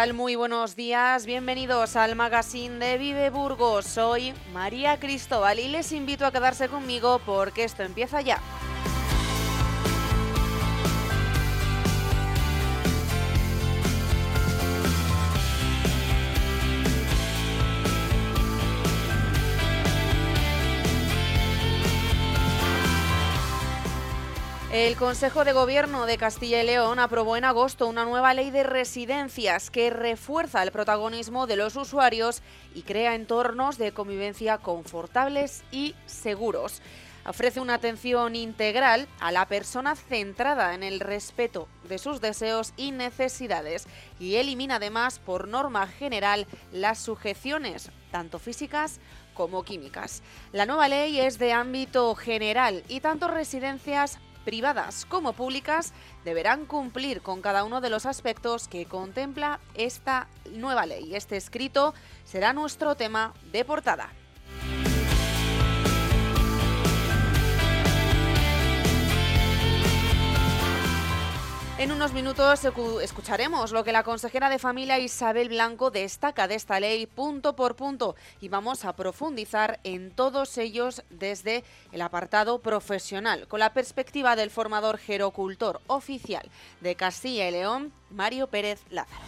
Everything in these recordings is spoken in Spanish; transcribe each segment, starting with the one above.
Muy buenos días, bienvenidos al magazine de Vive Burgos. Soy María Cristóbal y les invito a quedarse conmigo porque esto empieza ya. El Consejo de Gobierno de Castilla y León aprobó en agosto una nueva ley de residencias que refuerza el protagonismo de los usuarios y crea entornos de convivencia confortables y seguros. Ofrece una atención integral a la persona centrada en el respeto de sus deseos y necesidades y elimina además por norma general las sujeciones, tanto físicas como químicas. La nueva ley es de ámbito general y tanto residencias privadas como públicas deberán cumplir con cada uno de los aspectos que contempla esta nueva ley. Este escrito será nuestro tema de portada. En unos minutos escucharemos lo que la consejera de familia Isabel Blanco destaca de esta ley punto por punto y vamos a profundizar en todos ellos desde el apartado profesional, con la perspectiva del formador gerocultor oficial de Castilla y León, Mario Pérez Lázaro.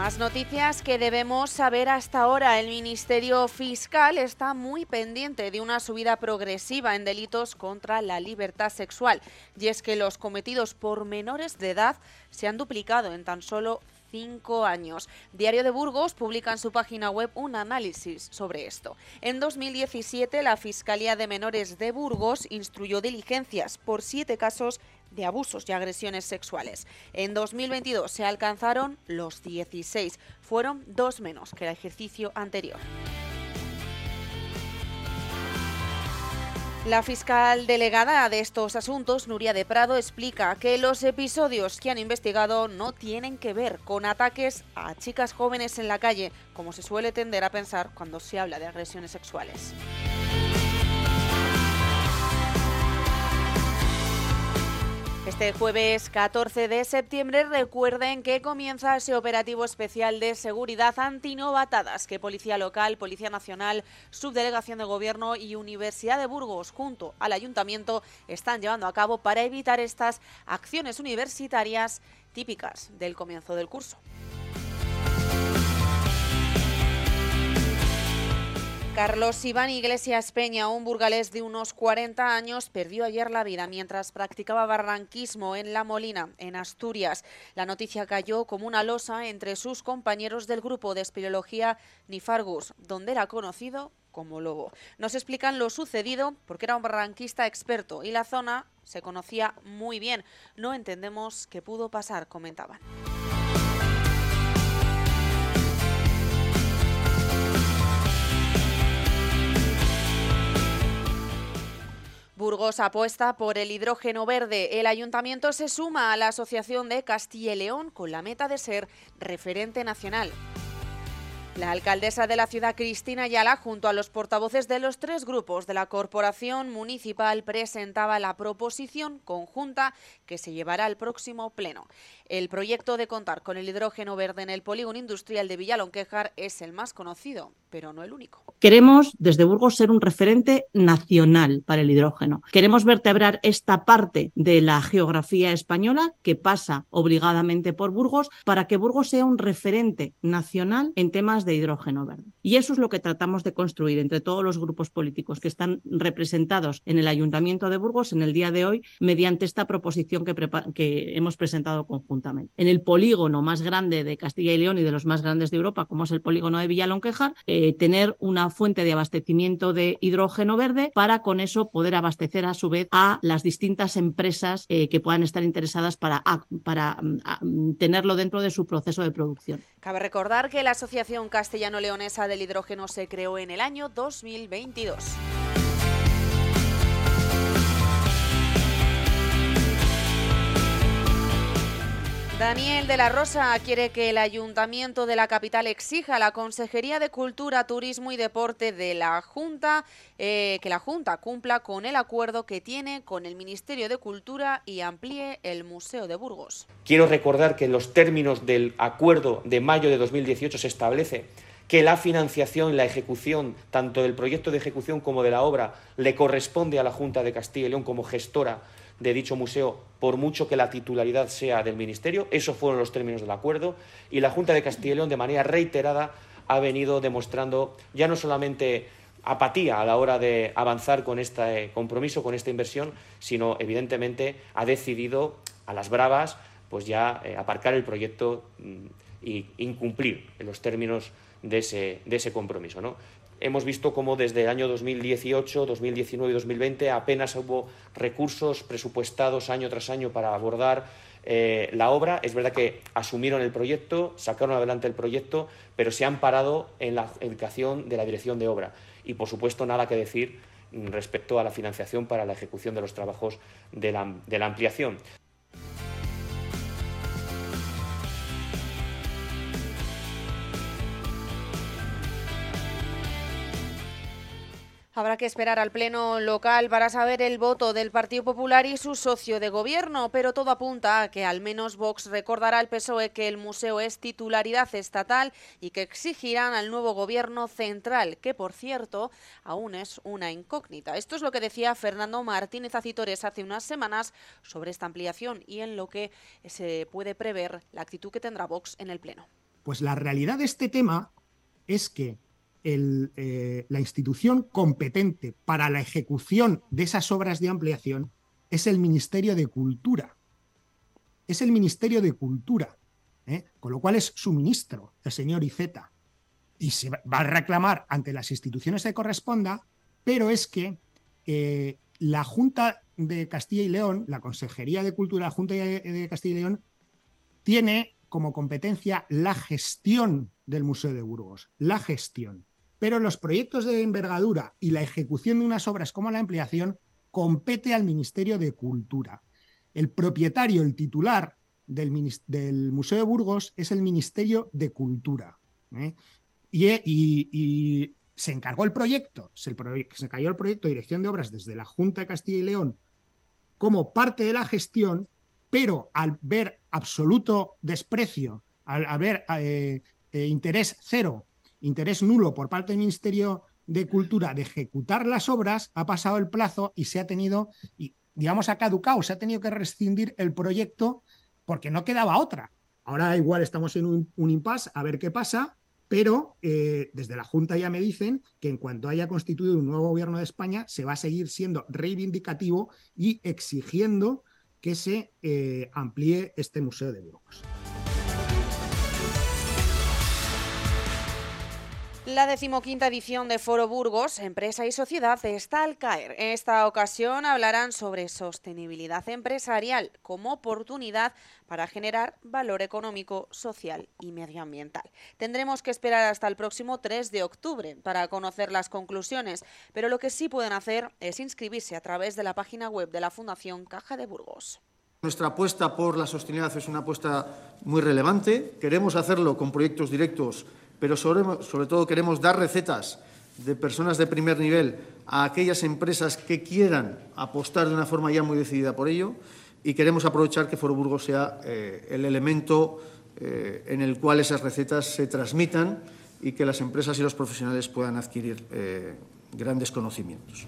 Más noticias que debemos saber hasta ahora. El Ministerio Fiscal está muy pendiente de una subida progresiva en delitos contra la libertad sexual. Y es que los cometidos por menores de edad se han duplicado en tan solo cinco años. Diario de Burgos publica en su página web un análisis sobre esto. En 2017, la Fiscalía de Menores de Burgos instruyó diligencias por siete casos de abusos y agresiones sexuales. En 2022 se alcanzaron los 16, fueron dos menos que el ejercicio anterior. La fiscal delegada de estos asuntos, Nuria de Prado, explica que los episodios que han investigado no tienen que ver con ataques a chicas jóvenes en la calle, como se suele tender a pensar cuando se habla de agresiones sexuales. Este jueves 14 de septiembre recuerden que comienza ese operativo especial de seguridad antinovatadas que Policía Local, Policía Nacional, Subdelegación de Gobierno y Universidad de Burgos junto al Ayuntamiento están llevando a cabo para evitar estas acciones universitarias típicas del comienzo del curso. Carlos Iván Iglesias Peña, un burgalés de unos 40 años, perdió ayer la vida mientras practicaba barranquismo en La Molina, en Asturias. La noticia cayó como una losa entre sus compañeros del grupo de espeleología Nifargus, donde era conocido como Lobo. Nos explican lo sucedido porque era un barranquista experto y la zona se conocía muy bien. No entendemos qué pudo pasar, comentaban. Burgos apuesta por el hidrógeno verde. El ayuntamiento se suma a la Asociación de Castilla y León con la meta de ser referente nacional. La alcaldesa de la ciudad, Cristina Ayala, junto a los portavoces de los tres grupos de la corporación municipal, presentaba la proposición conjunta que se llevará al próximo pleno. El proyecto de contar con el hidrógeno verde en el polígono industrial de Villalonquejar es el más conocido, pero no el único. Queremos desde Burgos ser un referente nacional para el hidrógeno. Queremos vertebrar esta parte de la geografía española que pasa obligadamente por Burgos para que Burgos sea un referente nacional en temas de hidrógeno verde. Y eso es lo que tratamos de construir entre todos los grupos políticos que están representados en el Ayuntamiento de Burgos en el día de hoy mediante esta proposición que, hemos presentado conjuntamente. En el polígono más grande de Castilla y León y de los más grandes de Europa, como es el polígono de Villalonquejar, eh, tener una fuente de abastecimiento de hidrógeno verde para con eso poder abastecer a su vez a las distintas empresas eh, que puedan estar interesadas para, para mm, tenerlo dentro de su proceso de producción. Cabe recordar que la Asociación Castellano-Leonesa del Hidrógeno se creó en el año 2022. Daniel de la Rosa quiere que el Ayuntamiento de la capital exija a la Consejería de Cultura, Turismo y Deporte de la Junta eh, que la Junta cumpla con el acuerdo que tiene con el Ministerio de Cultura y amplíe el Museo de Burgos. Quiero recordar que en los términos del acuerdo de mayo de 2018 se establece que la financiación, la ejecución, tanto del proyecto de ejecución como de la obra, le corresponde a la Junta de Castilla y León como gestora de dicho museo, por mucho que la titularidad sea del Ministerio. Esos fueron los términos del acuerdo y la Junta de Castilla y León, de manera reiterada, ha venido demostrando ya no solamente apatía a la hora de avanzar con este compromiso, con esta inversión, sino evidentemente ha decidido a las bravas pues ya eh, aparcar el proyecto mm, y incumplir los términos de ese, de ese compromiso. ¿no? Hemos visto cómo desde el año 2018, 2019 y 2020 apenas hubo recursos presupuestados año tras año para abordar eh, la obra. Es verdad que asumieron el proyecto, sacaron adelante el proyecto, pero se han parado en la educación de la dirección de obra. Y, por supuesto, nada que decir respecto a la financiación para la ejecución de los trabajos de la ampliación. Habrá que esperar al Pleno local para saber el voto del Partido Popular y su socio de gobierno, pero todo apunta a que al menos Vox recordará al PSOE que el museo es titularidad estatal y que exigirán al nuevo gobierno central, que por cierto aún es una incógnita. Esto es lo que decía Fernando Martínez Acitores hace unas semanas sobre esta ampliación y en lo que se puede prever la actitud que tendrá Vox en el Pleno. Pues la realidad de este tema es que eh, la institución competente para la ejecución de esas obras de ampliación es el Ministerio de Cultura. Es el Ministerio de Cultura, ¿eh? con lo cual es su ministro, el señor Iceta. Y se va a reclamar ante las instituciones que corresponda, pero es que eh, la Junta de Castilla y León, la Consejería de Cultura, la Junta de Castilla y León, tiene como competencia la gestión del Museo de Burgos, la gestión. Pero los proyectos de envergadura y la ejecución de unas obras como la ampliación compete al Ministerio de Cultura. El propietario, el titular del, Museo de Burgos es el Ministerio de Cultura. ¿eh? Y, se encargó el proyecto, se, cayó el proyecto de dirección de obras desde la Junta de Castilla y León como parte de la gestión, pero al ver absoluto desprecio, al haber eh, eh, interés cero interés nulo por parte del Ministerio de Cultura de ejecutar las obras, ha pasado el plazo y se ha tenido, y, digamos, ha caducado, se ha tenido que rescindir el proyecto porque no quedaba otra. Ahora igual estamos en un, impasse a ver qué pasa, pero eh, desde la Junta ya me dicen que en cuanto haya constituido un nuevo gobierno de España, se va a seguir siendo reivindicativo y exigiendo que se eh, amplíe este Museo de Burgos. La decimoquinta edición de Foro Burgos, Empresa y Sociedad, está al caer. En esta ocasión hablarán sobre sostenibilidad empresarial como oportunidad para generar valor económico, social y medioambiental. Tendremos que esperar hasta el próximo 3 de octubre para conocer las conclusiones, pero lo que sí pueden hacer es inscribirse a través de la página web de la Fundación Caja de Burgos. Nuestra apuesta por la sostenibilidad es una apuesta muy relevante. Queremos hacerlo con proyectos directos pero sobre, todo queremos dar recetas de personas de primer nivel a aquellas empresas que quieran apostar de una forma ya muy decidida por ello y queremos aprovechar que Foro Burgos sea eh, el elemento eh, en el cual esas recetas se transmitan y que las empresas y los profesionales puedan adquirir eh, grandes conocimientos.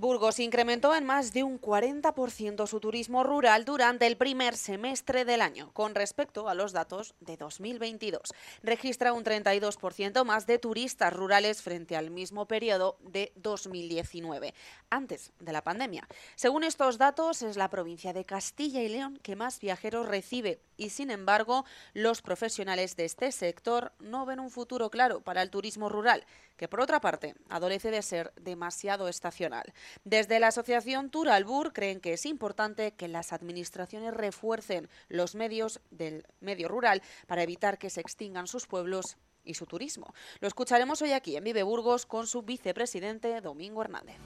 Burgos incrementó en más de un 40% su turismo rural durante el primer semestre del año, con respecto a los datos de 2022. Registra un 32% más de turistas rurales frente al mismo periodo de 2019, antes de la pandemia. Según estos datos, es la provincia de Castilla y León que más viajeros recibe y, sin embargo, los profesionales de este sector no ven un futuro claro para el turismo rural que por otra parte adolece de ser demasiado estacional. Desde la Asociación Turalbur creen que es importante que las administraciones refuercen los medios del medio rural para evitar que se extingan sus pueblos y su turismo. Lo escucharemos hoy aquí en Vive Burgos con su vicepresidente Domingo Hernández.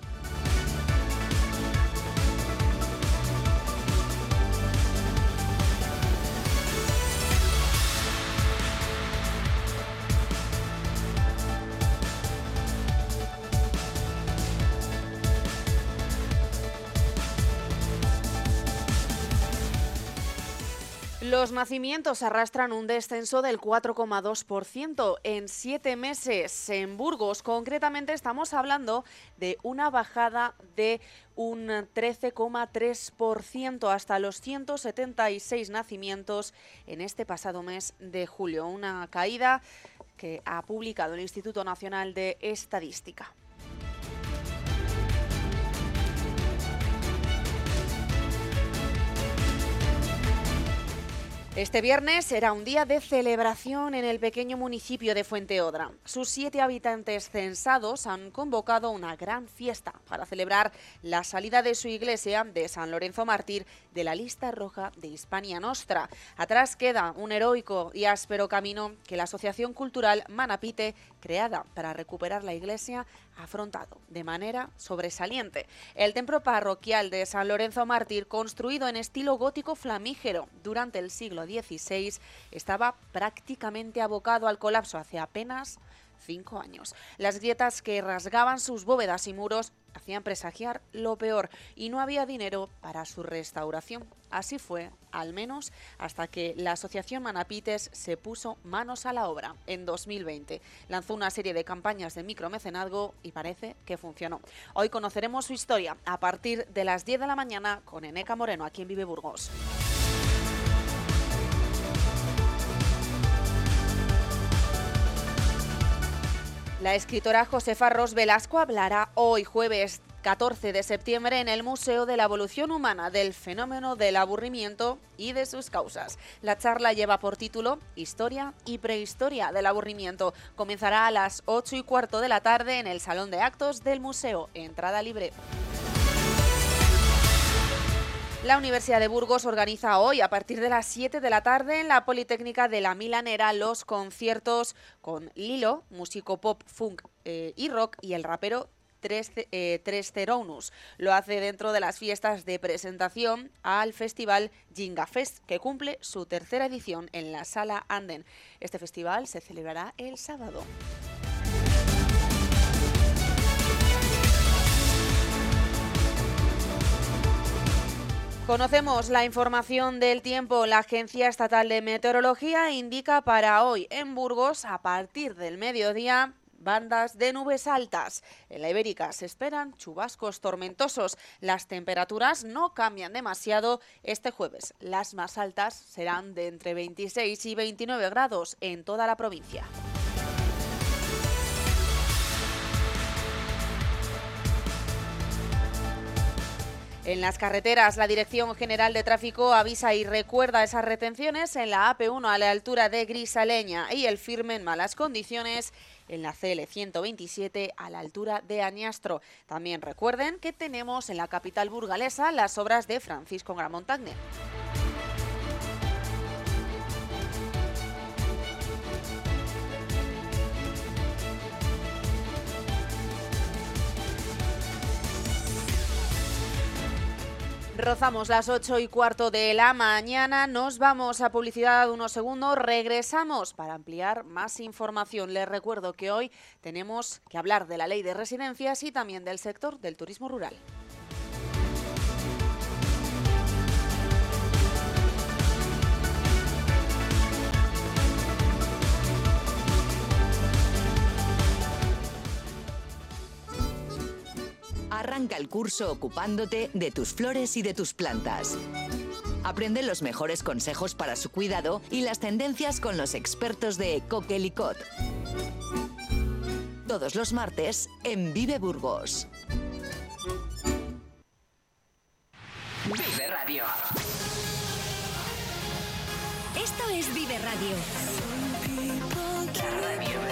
Los nacimientos arrastran un descenso del 4,2% en siete meses. En Burgos, concretamente, estamos hablando de una bajada de un 13,3% hasta los 176 nacimientos en este pasado mes de julio. Una caída que ha publicado el Instituto Nacional de Estadística. Este viernes será un día de celebración en el pequeño municipio de Fuenteodra. Sus siete habitantes censados han convocado una gran fiesta para celebrar la salida de su iglesia de San Lorenzo Mártir de la lista roja de Hispania Nostra. Atrás queda un heroico y áspero camino que la Asociación Cultural Manapite, creada para recuperar la iglesia, afrontado de manera sobresaliente. El templo parroquial de San Lorenzo Mártir, construido en estilo gótico flamígero durante el siglo XVI, estaba prácticamente abocado al colapso hace apenas cinco años. Las grietas que rasgaban sus bóvedas y muros hacían presagiar lo peor y no había dinero para su restauración. Así fue, al menos hasta que la Asociación Manapites se puso manos a la obra en 2020. Lanzó una serie de campañas de micromecenazgo y parece que funcionó. Hoy conoceremos su historia a partir de las 10 de la mañana con Eneca Moreno aquí en Vive Burgos. La escritora Josefa Ros Velasco hablará hoy jueves 14 de septiembre en el Museo de la Evolución Humana del fenómeno del aburrimiento y de sus causas. La charla lleva por título Historia y prehistoria del aburrimiento. Comenzará a las 8 y cuarto de la tarde en el Salón de Actos del Museo. Entrada libre. La Universidad de Burgos organiza hoy, a partir de las 7 de la tarde, en la Politécnica de la Milanera, los conciertos con Lilo, músico pop, funk eh, y rock, y el rapero Tres, eh, Lo hace dentro de las fiestas de presentación al festival Jinga Fest, que cumple su tercera edición en la Sala Anden. Este festival se celebrará el sábado. Conocemos la información del tiempo. La Agencia Estatal de Meteorología indica para hoy en Burgos, a partir del mediodía, bandas de nubes altas. En la Ibérica se esperan chubascos tormentosos. Las temperaturas no cambian demasiado este jueves. Las más altas serán de entre 26 y 29 grados en toda la provincia. En las carreteras, la Dirección General de Tráfico avisa y recuerda esas retenciones en la AP1 a la altura de Grisaleña y el firme en malas condiciones en la CL 127 a la altura de Añastro. También recuerden que tenemos en la capital burgalesa las obras de Francisco Gramontagne. Rozamos las 8 y cuarto de la mañana, nos vamos a publicidad unos segundos, regresamos para ampliar más información. Les recuerdo que hoy tenemos que hablar de la ley de residencias y también del sector del turismo rural. Arranca el curso ocupándote de tus flores y de tus plantas. Aprende los mejores consejos para su cuidado y las tendencias con los expertos de Coquelicot. Todos los martes en Vive Burgos. Vive Radio. Esto es Vive Radio. La radio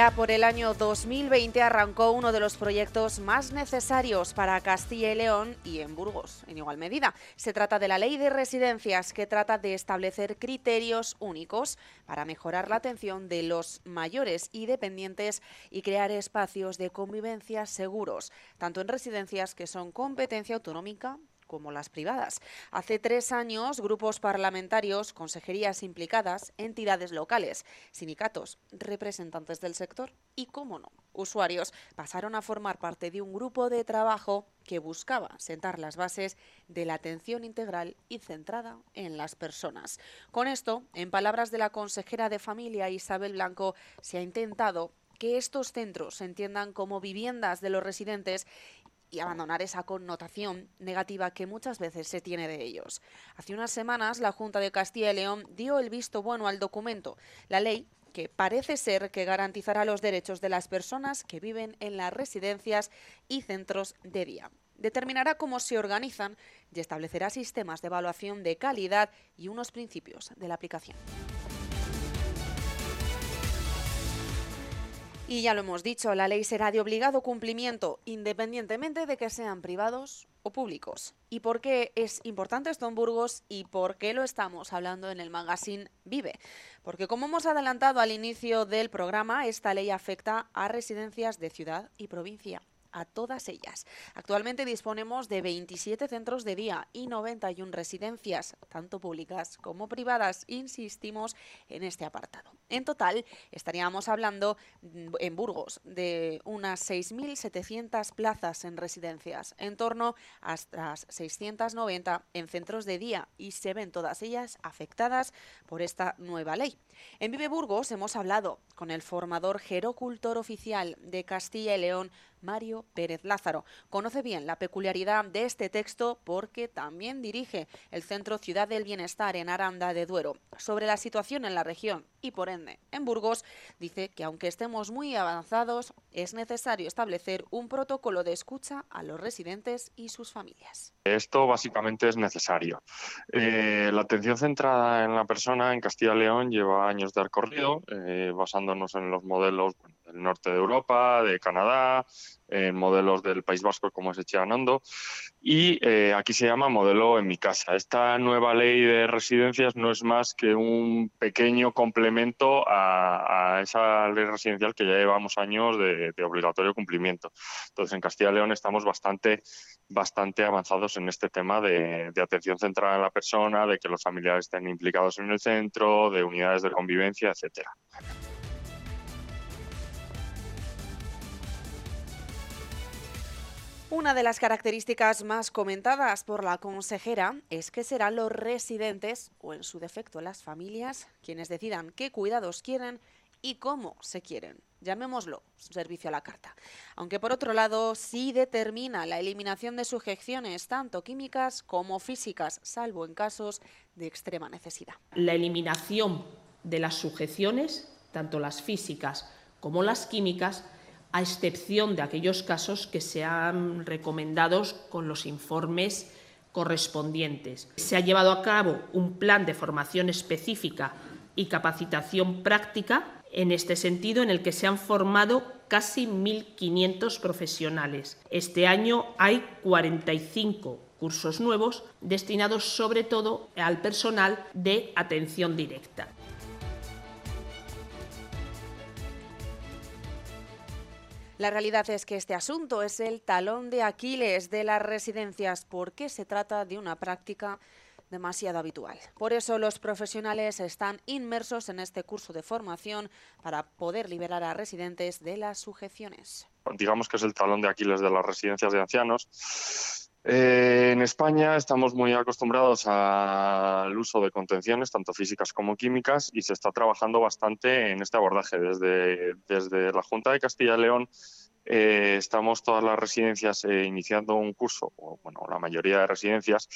Allá por el año 2020 arrancó uno de los proyectos más necesarios para Castilla y León y en Burgos, en igual medida. Se trata de la Ley de Residencias, que trata de establecer criterios únicos para mejorar la atención de los mayores y dependientes y crear espacios de convivencia seguros, tanto en residencias que son competencia autonómica como las privadas. Hace tres años, grupos parlamentarios, consejerías implicadas, entidades locales, sindicatos, representantes del sector y, cómo no, usuarios pasaron a formar parte de un grupo de trabajo que buscaba sentar las bases de la atención integral y centrada en las personas. Con esto, en palabras de la consejera de Familia Isabel Blanco, se ha intentado que estos centros se entiendan como viviendas de los residentes y abandonar esa connotación negativa que muchas veces se tiene de ellos. Hace unas semanas la Junta de Castilla y León dio el visto bueno al documento, la ley que parece ser que garantizará los derechos de las personas que viven en las residencias y centros de día. Determinará cómo se organizan y establecerá sistemas de evaluación de calidad y unos principios de la aplicación. Y ya lo hemos dicho, la ley será de obligado cumplimiento, independientemente de que sean privados o públicos. ¿Y por qué es importante esto en Burgos y por qué lo estamos hablando en el magazine Vive? Porque como hemos adelantado al inicio del programa, esta ley afecta a residencias de ciudad y provincia a todas ellas. Actualmente disponemos de 27 centros de día y 91 residencias, tanto públicas como privadas, insistimos en este apartado. En total, estaríamos hablando en Burgos de unas 6.700 plazas en residencias, en torno a las 690 en centros de día y se ven todas ellas afectadas por esta nueva ley. En Vive Burgos hemos hablado con el formador gerocultor oficial de Castilla y León, Mario Pérez Lázaro. Conoce bien la peculiaridad de este texto porque también dirige el Centro Ciudad del Bienestar en Aranda de Duero. Sobre la situación en la región y por ende en Burgos, dice que aunque estemos muy avanzados, es necesario establecer un protocolo de escucha a los residentes y sus familias. Esto básicamente es necesario. Eh, la atención centrada en la persona en Castilla y León lleva años de recorrido, eh, basándonos en los modelos bueno, del norte de Europa, de Canadá, en modelos del País Vasco como es Echeanondo y eh, aquí se llama modelo en mi casa. Esta nueva ley de residencias no es más que un pequeño complemento a, esa ley residencial que ya llevamos años de, obligatorio cumplimiento. Entonces en Castilla y León estamos bastante bastante avanzados en este tema de, de atención centrada en la persona, de que los familiares estén implicados en el centro, de unidades de convivencia, etcétera. Una de las características más comentadas por la consejera es que serán los residentes, o en su defecto las familias, quienes decidan qué cuidados quieren y cómo se quieren. Llamémoslo servicio a la carta. Aunque por otro lado sí determina la eliminación de sujeciones tanto químicas como físicas, salvo en casos de extrema necesidad. La eliminación de las sujeciones, tanto las físicas como las químicas, a excepción de aquellos casos que sean recomendados con los informes correspondientes. Se ha llevado a cabo un plan de formación específica y capacitación práctica en este sentido, en el que se han formado casi 1.500 profesionales. Este año hay 45 cursos nuevos destinados sobre todo al personal de atención directa. La realidad es que este asunto es el talón de Aquiles de las residencias porque se trata de una práctica demasiado habitual. Por eso los profesionales están inmersos en este curso de formación para poder liberar a residentes de las sujeciones. Digamos que es el talón de Aquiles de las residencias de ancianos. Eh, en España estamos muy acostumbrados al uso de contenciones, tanto físicas como químicas, y se está trabajando bastante en este abordaje. Desde, desde la Junta de Castilla y León eh, estamos todas las residencias eh, iniciando un curso, o bueno, la mayoría de residencias,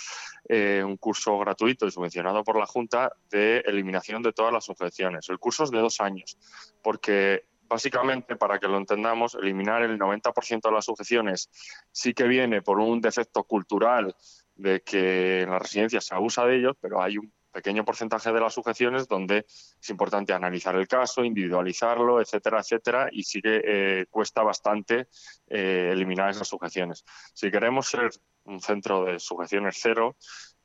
un curso gratuito y subvencionado por la Junta de eliminación de todas las sujeciones. El curso es de dos años, porque básicamente, para que lo entendamos, eliminar el 90% de las sujeciones sí que viene por un defecto cultural de que en las residencias se abusa de ellos, pero hay un pequeño porcentaje de las sujeciones donde es importante analizar el caso, individualizarlo, etcétera, etcétera, y sí que eh, cuesta bastante eh, eliminar esas sujeciones. Si queremos ser un centro de sujeciones cero,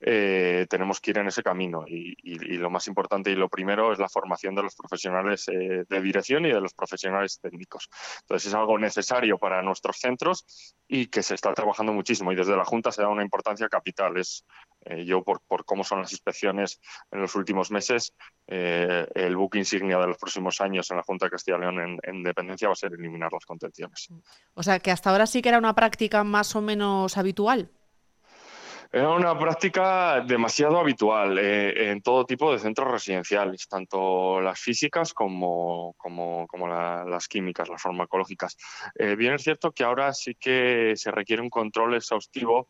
eh, tenemos que ir en ese camino y, lo más importante y lo primero es la formación de los profesionales eh, de dirección y de los profesionales técnicos. Entonces es algo necesario para nuestros centros y que se está trabajando muchísimo y desde la Junta se da una importancia capital. Es, eh, yo por, cómo son las inspecciones en los últimos meses, el buque insignia de los próximos años en la Junta de Castilla y León en, en dependencia va a ser eliminar las contenciones. O sea que hasta ahora sí que era una práctica más o menos habitual. Era una práctica demasiado habitual eh, en todo tipo de centros residenciales, tanto las físicas como, como, las químicas, las farmacológicas. Eh, bien es cierto que ahora sí que se requiere un control exhaustivo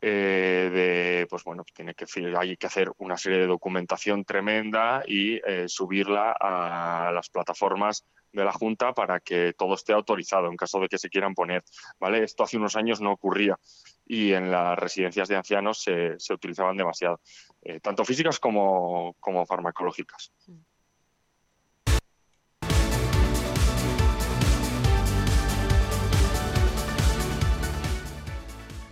eh, de, pues bueno, tiene que, hay que hacer una serie de documentación tremenda y subirla a las plataformas de la Junta para que todo esté autorizado en caso de que se quieran poner. ¿vale? Esto hace unos años no ocurría y en las residencias de ancianos se, utilizaban demasiado, eh, tanto físicas como, como farmacológicas.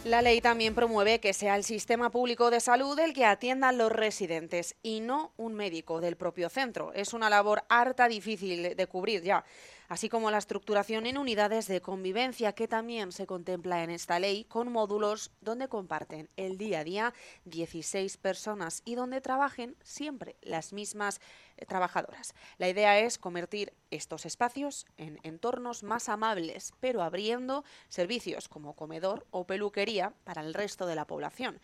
La ley también promueve que sea el sistema público de salud el que atienda a los residentes y no un médico del propio centro. Es una labor harta difícil de cubrir ya así como la estructuración en unidades de convivencia que también se contempla en esta ley con módulos donde comparten el día a día 16 personas y donde trabajen siempre las mismas trabajadoras. La idea es convertir estos espacios en entornos más amables, pero abriendo servicios como comedor o peluquería para el resto de la población.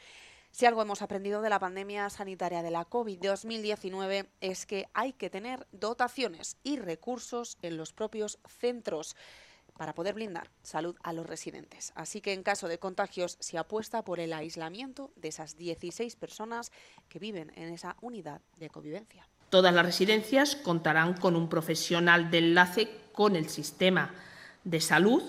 Si algo hemos aprendido de la pandemia sanitaria de la COVID-2019 es que hay que tener dotaciones y recursos en los propios centros para poder blindar salud a los residentes. Así que en caso de contagios se apuesta por el aislamiento de esas 16 personas que viven en esa unidad de convivencia. Todas las residencias contarán con un profesional de enlace con el sistema de salud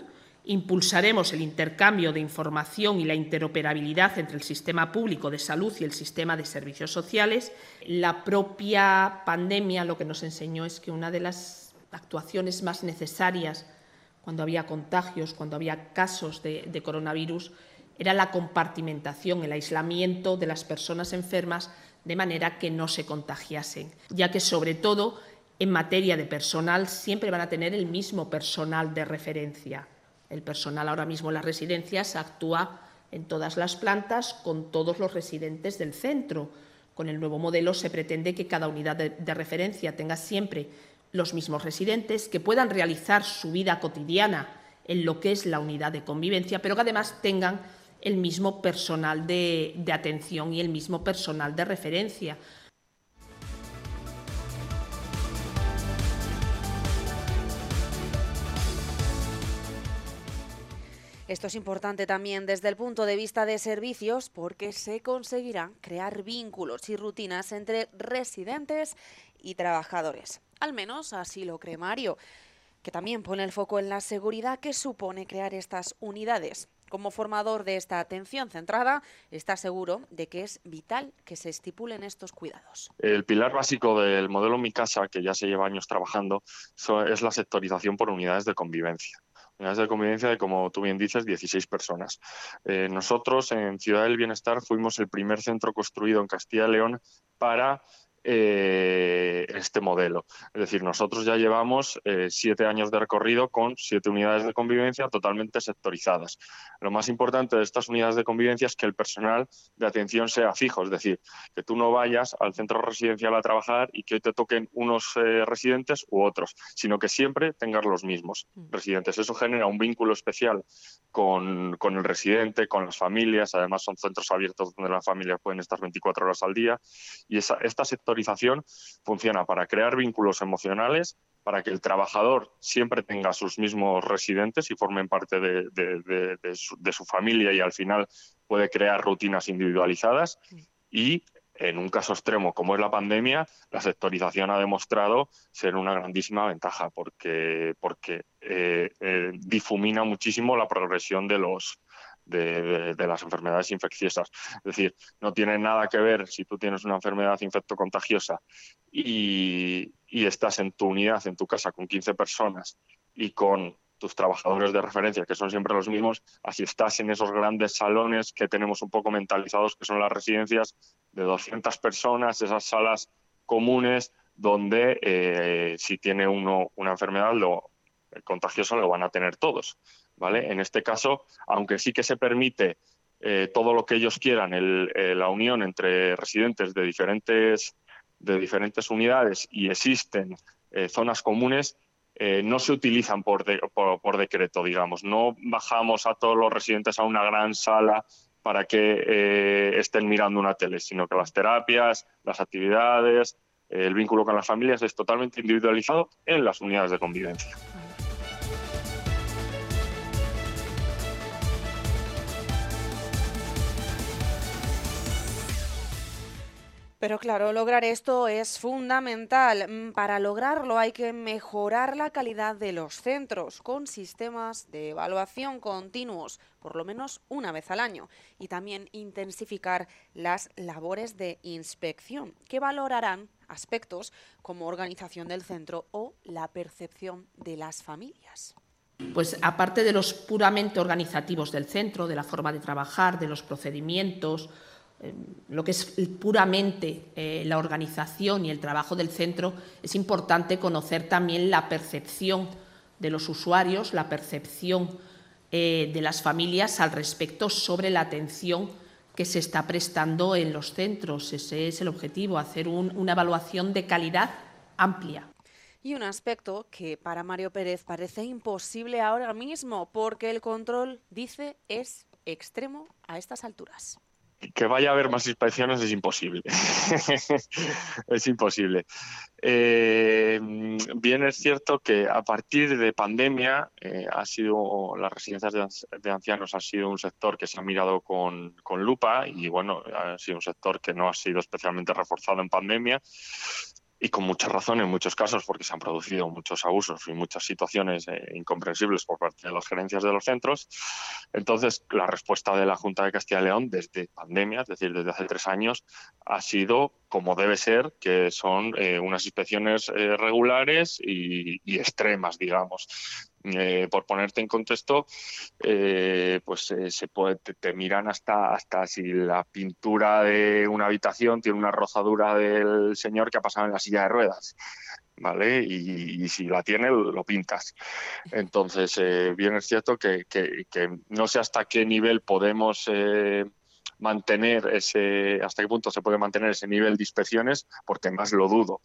Impulsaremos el intercambio de información y la interoperabilidad entre el sistema público de salud y el sistema de servicios sociales. La propia pandemia lo que nos enseñó es que una de las actuaciones más necesarias cuando había contagios, cuando había casos de, coronavirus, era la compartimentación, el aislamiento de las personas enfermas de manera que no se contagiasen, ya que sobre todo en materia de personal siempre van a tener el mismo personal de referencia. El personal ahora mismo en las residencias actúa en todas las plantas con todos los residentes del centro. Con el nuevo modelo se pretende que cada unidad de, de referencia tenga siempre los mismos residentes, que puedan realizar su vida cotidiana en lo que es la unidad de convivencia, pero que además tengan el mismo personal de, atención y el mismo personal de referencia. Esto es importante también desde el punto de vista de servicios porque se conseguirá crear vínculos y rutinas entre residentes y trabajadores. Al menos así lo cree Mario, que también pone el foco en la seguridad que supone crear estas unidades. Como formador de esta atención centrada, está seguro de que es vital que se estipulen estos cuidados. El pilar básico del modelo Mi Casa, que ya se lleva años trabajando, es la sectorización por unidades de convivencia unidades de convivencia de, como tú bien dices, 16 personas. Eh, nosotros en Ciudad del Bienestar fuimos el primer centro construido en Castilla y León para eh, este modelo. Es decir, nosotros ya llevamos eh, siete años de recorrido con siete unidades de convivencia totalmente sectorizadas. Lo más importante de estas unidades de convivencia es que el personal de atención sea fijo, es decir, que tú no vayas al centro residencial a trabajar y que hoy te toquen unos eh, residentes u otros, sino que siempre tengas los mismos mm. residentes. Eso genera un vínculo especial con, con el residente, con las familias. Además, son centros abiertos donde las familias pueden estar 24 horas al día. Y esa, esta sectorización funciona para crear vínculos emocionales, para que el trabajador siempre tenga sus mismos residentes y formen parte de, de, de, su, de, su, familia y al final puede crear rutinas individualizadas. Y en un caso extremo como es la pandemia, la sectorización ha demostrado ser una grandísima ventaja porque, porque eh, eh, difumina muchísimo la progresión de los, de, las enfermedades infecciosas. Es decir, no tiene nada que ver si tú tienes una enfermedad infectocontagiosa y, y estás en tu unidad, en tu casa, con 15 personas y con tus trabajadores de referencia, que son siempre los mismos, así estás en esos grandes salones que tenemos un poco mentalizados, que son las residencias de 200 personas, esas salas comunes donde eh, si tiene uno una enfermedad lo, contagiosa lo van a tener todos. ¿Vale? En este caso, aunque sí que se permite eh, todo lo que ellos quieran, el, eh, la unión entre residentes de diferentes, de diferentes unidades y existen eh, zonas comunes, no se utilizan por, de, por, por, decreto, digamos. No bajamos a todos los residentes a una gran sala para que estén mirando una tele, sino que las terapias, las actividades, el vínculo con las familias es totalmente individualizado en las unidades de convivencia. Pero claro, lograr esto es fundamental. Mm, para lograrlo hay que mejorar la calidad de los centros con sistemas de evaluación continuos, por lo menos una vez al año, y también intensificar las labores de inspección, que valorarán aspectos como organización del centro o la percepción de las familias. Pues aparte de los puramente organizativos del centro, de la forma de trabajar, de los procedimientos, lo que es puramente eh, la organización y el trabajo del centro, es importante conocer también la percepción de los usuarios, la percepción eh, de las familias al respecto sobre la atención que se está prestando en los centros. Ese es el objetivo, hacer un, una evaluación de calidad amplia. Y un aspecto que para Mario Pérez parece imposible ahora mismo, porque el control, dice, es extremo a estas alturas que vaya a haber más inspecciones es imposible. es imposible. Eh, bien es cierto que a partir de pandemia eh, ha sido las residencias de, ancianos ha sido un sector que se ha mirado con, con, lupa y bueno ha sido un sector que no ha sido especialmente reforzado en pandemia y con mucha razón en muchos casos porque se han producido muchos abusos y muchas situaciones eh, incomprensibles por parte de las gerencias de los centros. Entonces, la respuesta de la Junta de Castilla y León desde pandemia, es decir, desde hace tres años, ha sido como debe ser, que son eh, unas inspecciones eh, regulares y, y, extremas, digamos. Eh, por ponerte en contexto, eh, pues eh, se puede, te, miran hasta, hasta si la pintura de una habitación tiene una rozadura del señor que ha pasado en la silla de ruedas. ¿Vale? Y, si la tiene, lo pintas. Entonces, eh, bien es cierto que, que, no sé hasta qué nivel podemos mantener ese, hasta qué punto se puede mantener ese nivel de inspecciones, porque más lo dudo.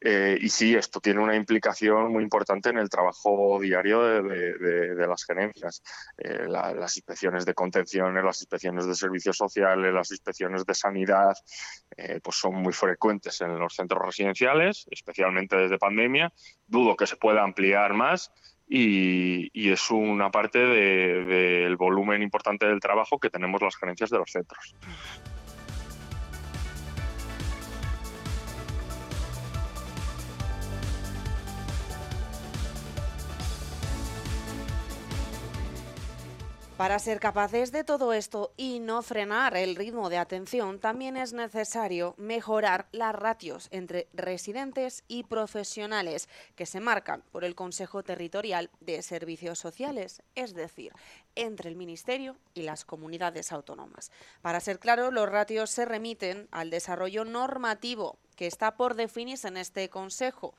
Eh, y sí, esto tiene una implicación muy importante en el trabajo diario de, de, de las gerencias. Eh, la, las inspecciones de contenciones, las inspecciones de servicios sociales, las inspecciones de sanidad, eh, pues son muy frecuentes en los centros residenciales, especialmente desde pandemia. Dudo que se pueda ampliar más. Y, y es una parte del de, volumen importante del trabajo que tenemos las gerencias de los centros. Para ser capaces de todo esto y no frenar el ritmo de atención, también es necesario mejorar las ratios entre residentes y profesionales que se marcan por el Consejo Territorial de Servicios Sociales, es decir, entre el Ministerio y las comunidades autónomas. Para ser claro, los ratios se remiten al desarrollo normativo que está por definirse en este Consejo.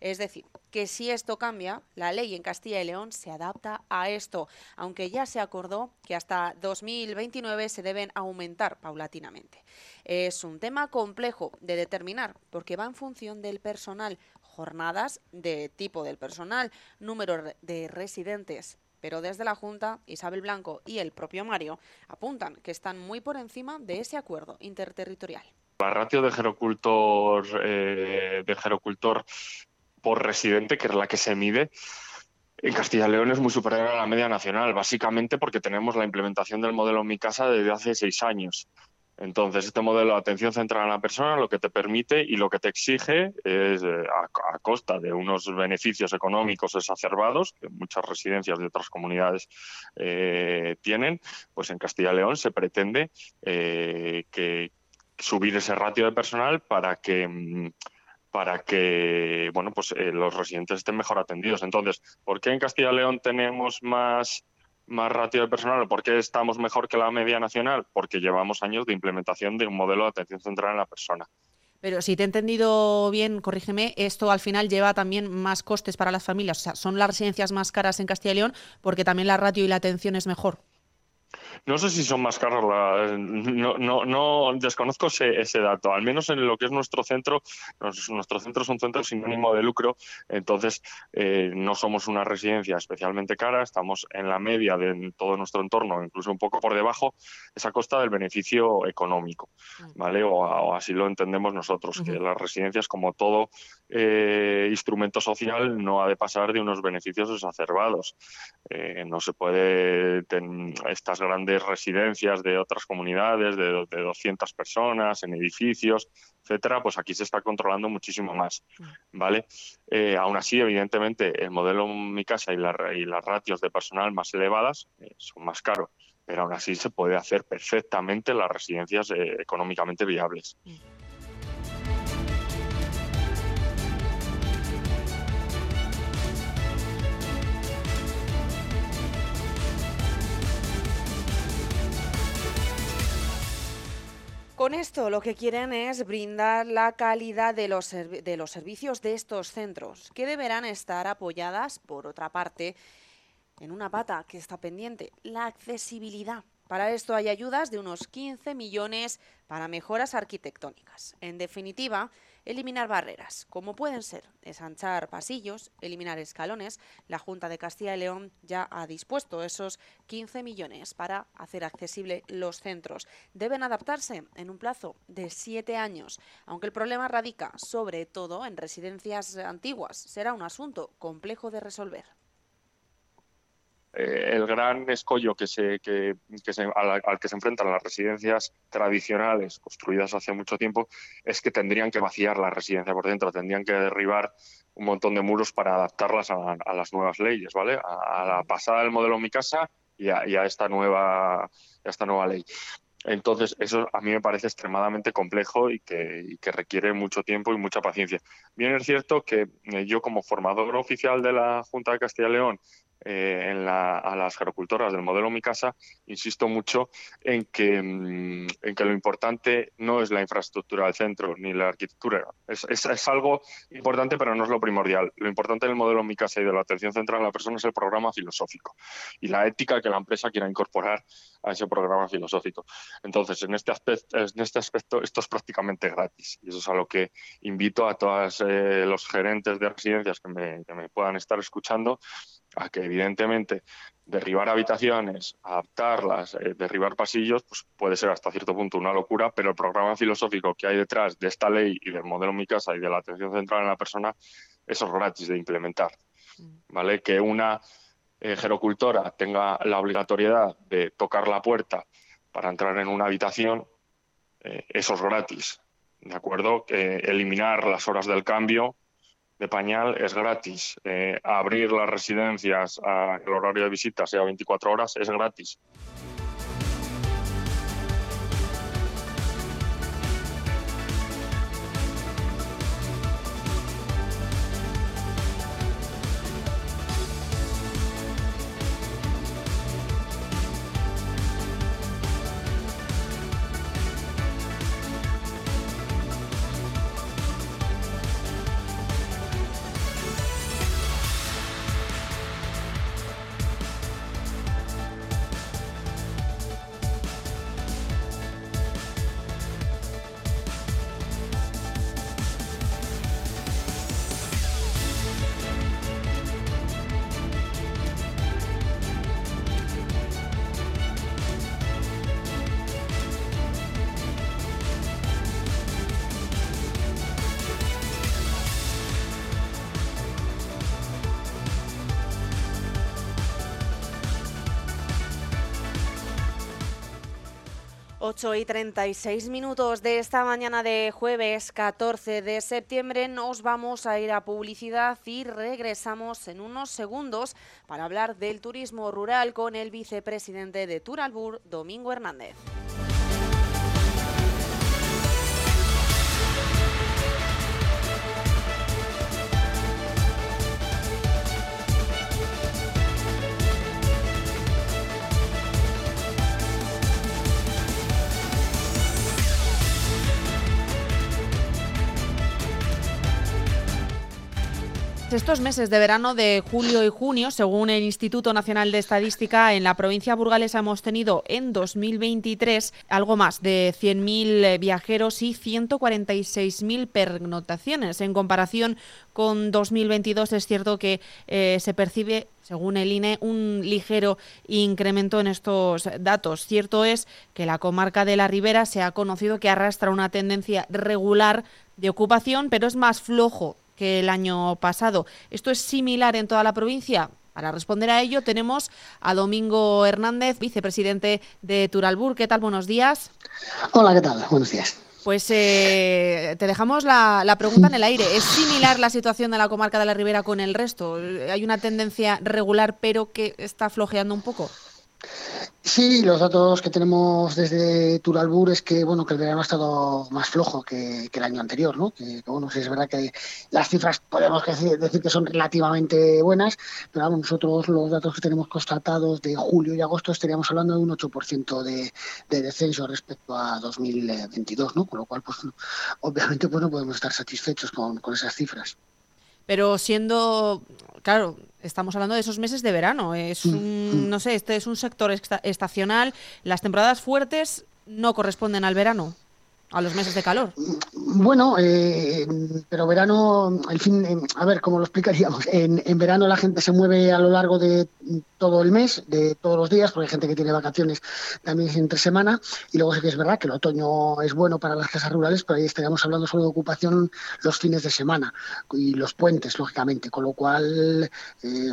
Es decir, que si esto cambia, la ley en Castilla y León se adapta a esto, aunque ya se acordó que hasta 2029 se deben aumentar paulatinamente. Es un tema complejo de determinar porque va en función del personal, jornadas de tipo del personal, número de residentes, pero desde la Junta, Isabel Blanco y el propio Mario apuntan que están muy por encima de ese acuerdo interterritorial. La ratio de gerocultor, eh, de gerocultor por residente, que es la que se mide, en Castilla y León es muy superior a la media nacional, básicamente porque tenemos la implementación del modelo Mi Casa desde hace seis años. Entonces, este modelo de atención centrada en la persona lo que te permite y lo que te exige es, eh, a, costa de unos beneficios económicos exacerbados, que muchas residencias de otras comunidades eh, tienen, pues en Castilla y León se pretende eh, subir ese ratio de personal para que mm, para que bueno, pues, eh, los residentes estén mejor atendidos. Entonces, ¿por qué en Castilla y León tenemos más, más ratio de personal? ¿Por qué estamos mejor que la media nacional? Porque llevamos años de implementación de un modelo de atención central en la persona. Pero si te he entendido bien, corrígeme, esto al final lleva también más costes para las familias. O sea, son las residencias más caras en Castilla y León porque también la ratio y la atención es mejor. No sé si son más caras, la, no, no, no, desconozco ese, ese, dato, al menos en lo que es nuestro centro, nos, nuestro centro es un centro sin ánimo de lucro, entonces eh, no somos una residencia especialmente cara, estamos en la media de todo nuestro entorno, incluso un poco por debajo, es a costa del beneficio económico, ¿vale? O, o así lo entendemos nosotros, uh -huh. que las residencias, como todo eh, instrumento social, no ha de pasar de unos beneficios exacerbados. Eh, no se puede, ten, estas grandes residencias de otras comunidades, de, de 200 personas, en edificios, etcétera, pues aquí se está controlando muchísimo más, ¿vale? Eh, aún así, evidentemente, el modelo Mi Casa y, la, y las ratios de personal más elevadas eh, son más caros, pero aún así se puede hacer perfectamente las residencias eh, económicamente viables. Mm. Con esto lo que quieren es brindar la calidad de los, de los servicios de estos centros, que deberán estar apoyadas, por otra parte, en una pata que está pendiente, la accesibilidad. Para esto hay ayudas de unos 15 millones para mejoras arquitectónicas. En definitiva, eliminar barreras, como pueden ser desanchar pasillos, eliminar escalones. La Junta de Castilla y León ya ha dispuesto esos 15 millones para hacer accesible los centros. Deben adaptarse en un plazo de siete años, aunque el problema radica sobre todo en residencias antiguas. Será un asunto complejo de resolver. Eh, el gran escollo que se, que, al, al, que se enfrentan las residencias tradicionales construidas hace mucho tiempo es que tendrían que vaciar la residencia por dentro, tendrían que derribar un montón de muros para adaptarlas a, las nuevas leyes, ¿vale? A, la pasada del modelo Mi Casa y a, y a esta nueva a esta nueva ley. Entonces, eso a mí me parece extremadamente complejo y que, y que, requiere mucho tiempo y mucha paciencia. Bien es cierto que eh, yo como formador oficial de la Junta de Castilla y León eh, en la, a las gerocultoras del modelo Mi Casa, insisto mucho en que, mm, en que lo importante no es la infraestructura del centro ni la arquitectura. Es, es, es, algo importante, pero no es lo primordial. Lo importante del modelo Mi Casa y de la atención central en la persona es el programa filosófico y la ética que la empresa quiera incorporar a ese programa filosófico. Entonces, en este aspecto, en este aspecto esto es prácticamente gratis y eso es a lo que invito a todos eh, los gerentes de residencias que me, que me puedan estar escuchando a que evidentemente derribar habitaciones, adaptarlas, eh, derribar pasillos, pues puede ser hasta cierto punto una locura, pero el programa filosófico que hay detrás de esta ley y del modelo Mi Casa y de la atención central en la persona, eso es gratis de implementar. ¿Vale? Que una eh, gerocultora tenga la obligatoriedad de tocar la puerta para entrar en una habitación, eh, eso es gratis. ¿De acuerdo? Eliminar las horas del cambio de pañal es gratis. Eh, abrir las residencias al horario de visita sea 24 horas es gratis. Ocho y 36 minutos de esta mañana de jueves 14 de septiembre nos vamos a ir a publicidad y regresamos en unos segundos para hablar del turismo rural con el vicepresidente de Turalbur, Domingo Hernández. Estos meses de verano de julio y junio, según el Instituto Nacional de Estadística, en la provincia burgalesa hemos tenido en 2023 algo más de 100.000 viajeros y 146.000 pernotaciones. En comparación con 2022 es cierto que eh, se percibe según el INE, un ligero incremento en estos datos. Cierto es que la comarca de la Ribera se ha conocido que arrastra una tendencia regular de ocupación, pero es más flojo que el año pasado. ¿Esto es similar en toda la provincia? Para responder a ello tenemos a Domingo Hernández, vicepresidente de Turalbur. ¿Qué tal? Buenos días. Hola, ¿qué tal? Buenos días. Pues eh, te dejamos la, la, pregunta en el aire. ¿Es similar la situación de la comarca de la Ribera con el resto? ¿Hay una tendencia regular pero que está flojeando un poco? Sí, los datos que tenemos desde Turalbur es que bueno que el verano ha estado más flojo que, el año anterior, ¿no? Que, bueno, sí es verdad que las cifras podemos decir, decir, que son relativamente buenas, pero vamos, nosotros los datos que tenemos constatados de julio y agosto estaríamos hablando de un 8% de, de descenso respecto a 2022, ¿no? Con lo cual, pues obviamente pues no podemos estar satisfechos con, con esas cifras. Pero siendo, claro, estamos hablando de esos meses de verano. Es un, no sé, este es un sector estacional. Las temporadas fuertes no corresponden al verano. A los meses de calor. Bueno, eh, pero verano, el fin, eh, a ver, ¿cómo lo explicaríamos? En, en, verano la gente se mueve a lo largo de todo el mes, de todos los días, porque hay gente que tiene vacaciones también entre semana, y luego sí que es verdad que el otoño es bueno para las casas rurales, pero ahí estaríamos hablando solo de ocupación los fines de semana y los puentes, lógicamente, con lo cual eh,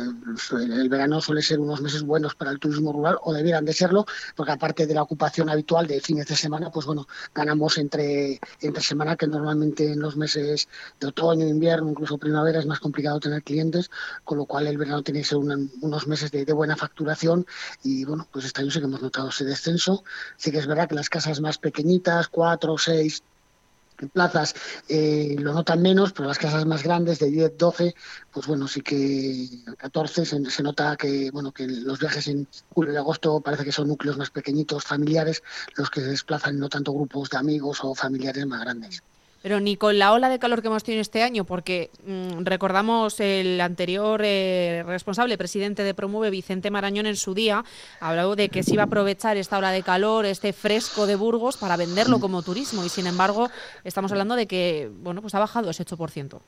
el verano suele ser unos meses buenos para el turismo rural, o debieran de serlo, porque aparte de la ocupación habitual de fines de semana, pues bueno, ganamos entre, entre semana, que normalmente en los meses de otoño, invierno, incluso primavera es más complicado tener clientes, con lo cual el verano tiene que ser unos meses de, buena facturación y bueno, pues este año sí que hemos notado ese descenso. Sí que es verdad que las casas más pequeñitas, cuatro, seis, plazas eh, lo notan menos, pero las casas más grandes de 10, 12, pues bueno, sí que 14 se, se, nota que bueno que los viajes en julio y agosto parece que son núcleos más pequeñitos, familiares, los que se desplazan, no tanto grupos de amigos o familiares más grandes. Pero ni con la ola de calor que hemos tenido este año, porque mmm, recordamos el anterior eh, responsable, presidente de Promueve, Vicente Marañón, en su día, habló de que se iba a aprovechar esta ola de calor, este fresco de Burgos, para venderlo como turismo. Y sin embargo, estamos hablando de que bueno, pues ha bajado ese 8%.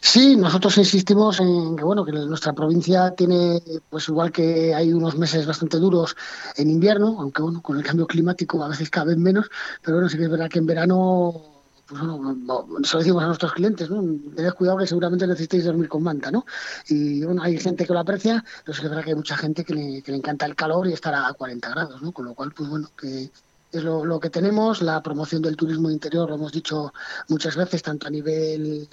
Sí, nosotros insistimos en que bueno que nuestra provincia tiene, pues igual que hay unos meses bastante duros en invierno, aunque bueno con el cambio climático a veces caben menos, pero bueno sí que es verdad que en verano pues bueno, eso decimos a nuestros clientes, ¿no? Tened cuidado que seguramente necesitéis dormir con manta, ¿no? Y bueno, hay gente que lo aprecia, pero es verdad que hay mucha gente que le, que le encanta el calor y estar a 40 grados, ¿no? Con lo cual, pues bueno, es lo, lo, que tenemos, la promoción del turismo interior, lo hemos dicho muchas veces, tanto a nivel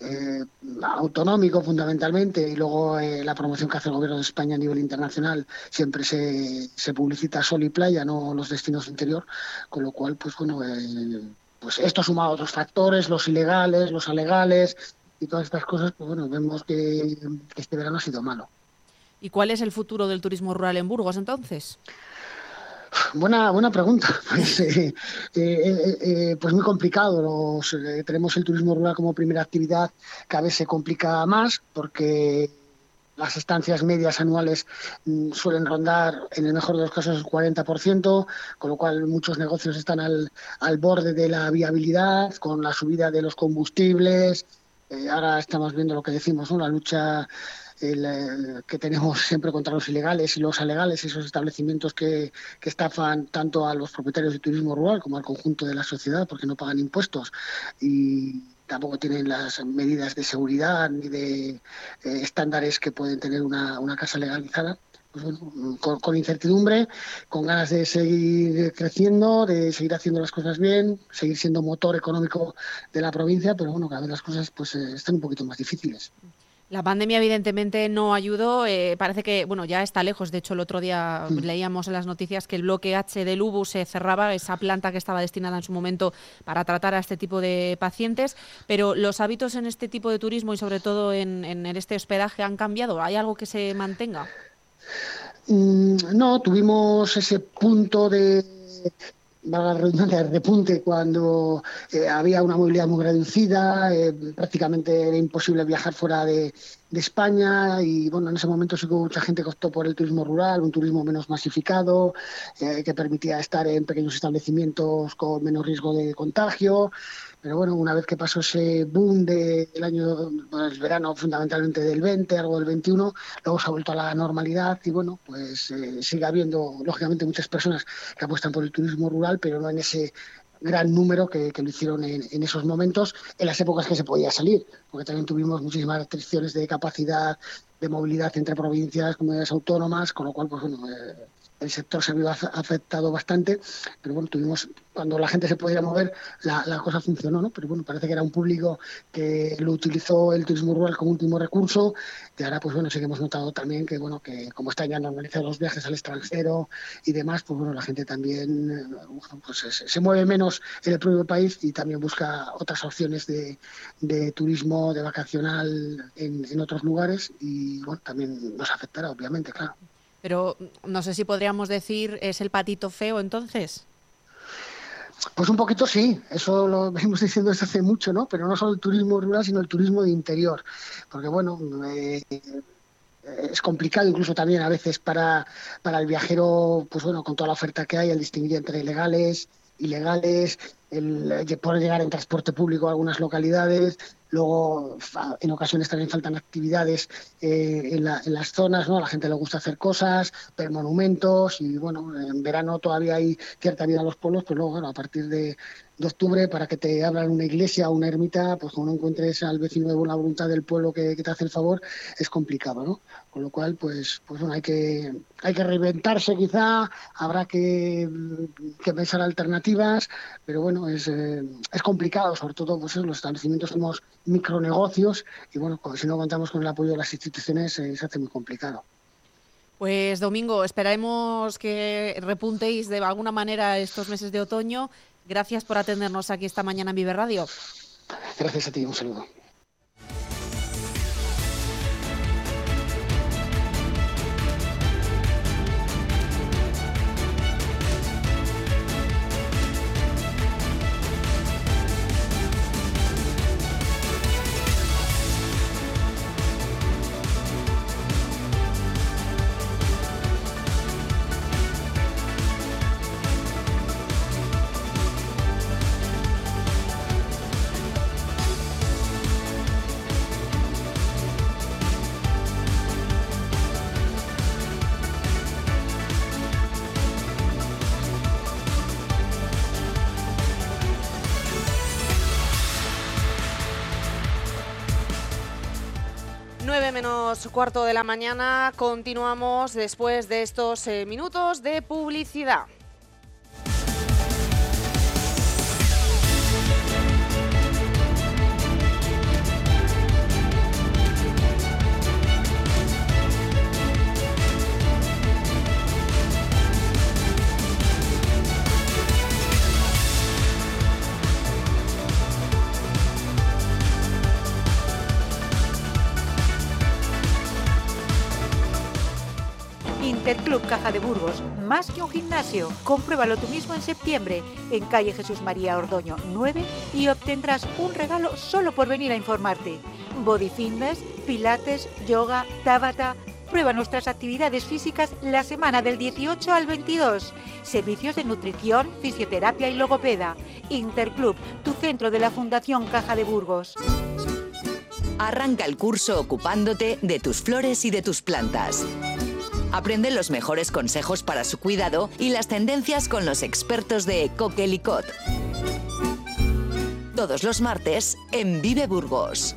eh, autonómico fundamentalmente y luego eh, la promoción que hace el gobierno de España a nivel internacional siempre se, se publicita sol y playa, no los destinos interior, con lo cual, pues bueno, eh, pues esto sumado a otros factores, los ilegales, los alegales y todas estas cosas, pues bueno, vemos que, que este verano ha sido malo. ¿Y cuál es el futuro del turismo rural en Burgos entonces? Buena, buena pregunta. Pues, eh, eh, eh, pues muy complicado. Los, tenemos el turismo rural como primera actividad, cada vez se complica más porque las estancias medias anuales mm, suelen rondar, en el mejor de los casos, el 40%, con lo cual muchos negocios están al, al borde de la viabilidad, con la subida de los combustibles. Eh, ahora estamos viendo lo que decimos, ¿no? la lucha el, que tenemos siempre contra los ilegales y los alegales, esos establecimientos que, que, estafan tanto a los propietarios de turismo rural como al conjunto de la sociedad porque no pagan impuestos y tampoco tienen las medidas de seguridad ni de eh, estándares que pueden tener una, una casa legalizada. Pues bueno, con, incertidumbre, con ganas de seguir creciendo, de seguir haciendo las cosas bien, seguir siendo motor económico de la provincia, pero bueno, cada vez las cosas pues eh, están un poquito más difíciles. La pandemia evidentemente no ayudó, eh, parece que bueno ya está lejos, de hecho el otro día mm. leíamos en las noticias que el bloque H del UBU se cerraba, esa planta que estaba destinada en su momento para tratar a este tipo de pacientes, pero los hábitos en este tipo de turismo y sobre todo en, en este hospedaje han cambiado, ¿hay algo que se mantenga? Mm, no, tuvimos ese punto de la redundancia, repunte cuando eh, había una movilidad muy reducida, eh, prácticamente era imposible viajar fuera de, de, España y bueno, en ese momento sí que hubo mucha gente que optó por el turismo rural, un turismo menos masificado, eh, que permitía estar en pequeños establecimientos con menos riesgo de contagio. Pero bueno, una vez que pasó ese boom del de año, bueno, el verano fundamentalmente del 20, algo del 21, luego se ha vuelto a la normalidad y bueno, pues eh, sigue habiendo lógicamente muchas personas que apuestan por el turismo rural, pero no en ese gran número que, lo hicieron en, en, esos momentos, en las épocas que se podía salir, porque también tuvimos muchísimas restricciones de capacidad de movilidad entre provincias, comunidades autónomas, con lo cual, pues bueno, eh, el sector se vio afectado bastante, pero bueno, tuvimos, cuando la gente se podía mover, la, la, cosa funcionó, ¿no? Pero bueno, parece que era un público que lo utilizó el turismo rural como último recurso, y ahora, pues bueno, sí que hemos notado también que, bueno, que como están ya normalizados los viajes al extranjero y demás, pues bueno, la gente también pues se, se mueve menos en el propio país y también busca otras opciones de, de turismo, de vacacional en, en otros lugares, y bueno, también nos afectará, obviamente, claro. Pero no sé si podríamos decir, ¿es el patito feo entonces? Pues un poquito sí, eso lo venimos diciendo desde hace mucho, ¿no? Pero no solo el turismo rural, sino el turismo de interior. Porque, bueno, eh, es complicado incluso también a veces para, para el viajero, pues bueno, con toda la oferta que hay, el distinguir entre legales, ilegales, el, eh, poder llegar en transporte público a algunas localidades, luego en ocasiones también faltan actividades eh, en, las zonas, ¿no? A la gente le gusta hacer cosas, ver monumentos y bueno, en verano todavía hay cierta vida en los pueblos, pero luego a partir de, de octubre para que te abran una iglesia o una ermita, pues como no encuentres al vecino de buena voluntad del pueblo que, te hace el favor, es complicado, ¿no? Con lo cual, pues, pues bueno, hay que, hay que reinventarse quizá, habrá que, que pensar alternativas, pero bueno, es, eh, es complicado, sobre todo pues, los establecimientos somos micronegocios y bueno, si no contamos con el apoyo de las instituciones eh, se hace muy complicado. Pues Domingo, esperaremos que repuntéis de alguna manera estos meses de otoño Gracias por atendernos aquí esta mañana en Vive Radio. Gracias a ti, un saludo. Cuarto de la mañana, continuamos después de estos eh, minutos de publicidad. Caja de Burgos, más que un gimnasio. Compruébalo tú mismo en septiembre en calle Jesús María Ordoño 9 y obtendrás un regalo solo por venir a informarte. Body fitness, pilates, yoga, tabata. Prueba nuestras actividades físicas la semana del 18 al 22. Servicios de nutrición, fisioterapia y logopeda. Interclub, tu centro de la Fundación Caja de Burgos. Arranca el curso ocupándote de tus flores y de tus plantas. Aprende los mejores consejos para su cuidado y las tendencias con los expertos de Coquelicot. Todos los martes en Vive Burgos.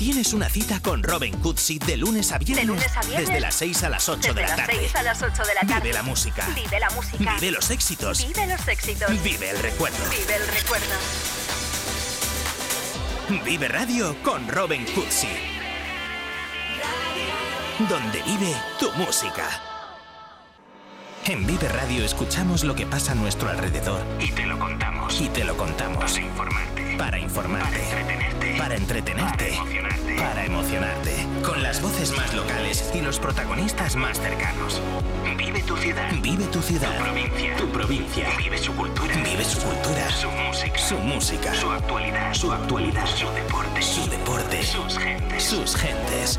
Tienes una cita con Robin Cootsy de lunes a viernes. Desde las 6 a las 8 de la tarde. Desde las 6 a las 8 de la tarde. Vive la música. Vive la música. Vive los éxitos. Vive los éxitos. Vive el recuerdo. Vive el recuerdo. Vive Radio con Robin Cootsy. Donde vive tu música. En Vive Radio escuchamos lo que pasa a nuestro alrededor. Y te lo contamos. Y te lo contamos. Para informarte. Para informarte. Para entretenerte. Para entretenerte. Para emocionarte. Para emocionarte. Con las voces más locales y los protagonistas más cercanos. Vive tu ciudad. Vive tu ciudad. Tu provincia. Tu provincia. Vive su cultura. Vive su cultura. Su música. Su música. Su actualidad. Su actualidad. Su deporte. Su deporte. Sus gentes. Sus gentes.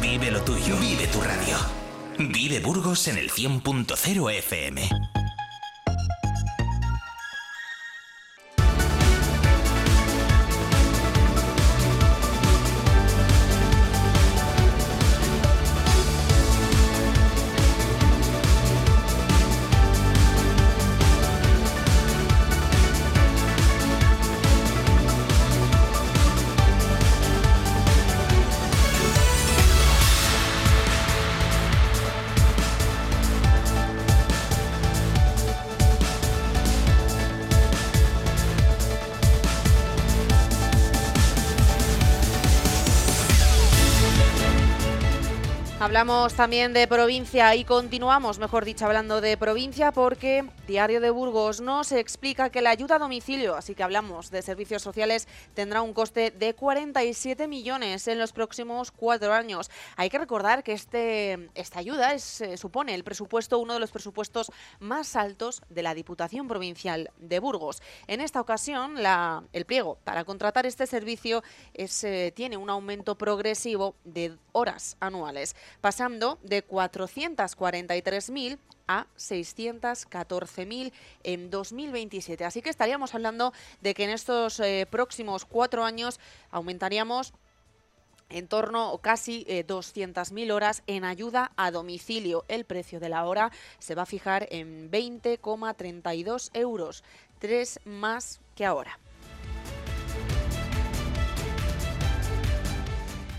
Vive lo tuyo. Vive tu radio. Vive Burgos en el 100.0 FM. Hablamos también de provincia y continuamos, mejor dicho, hablando de provincia porque Diario de Burgos nos explica que la ayuda a domicilio, así que hablamos de servicios sociales, tendrá un coste de 47 millones en los próximos cuatro años. Hay que recordar que este, esta ayuda es, eh, supone el presupuesto, uno de los presupuestos más altos de la Diputación Provincial de Burgos. En esta ocasión, la, el pliego para contratar este servicio es, eh, tiene un aumento progresivo de horas anuales pasando de 443.000 a 614.000 en 2027. Así que estaríamos hablando de que en estos eh, próximos cuatro años aumentaríamos en torno a casi 200.000 eh, horas en ayuda a domicilio. El precio de la hora se va a fijar en 20,32 euros, tres más que ahora.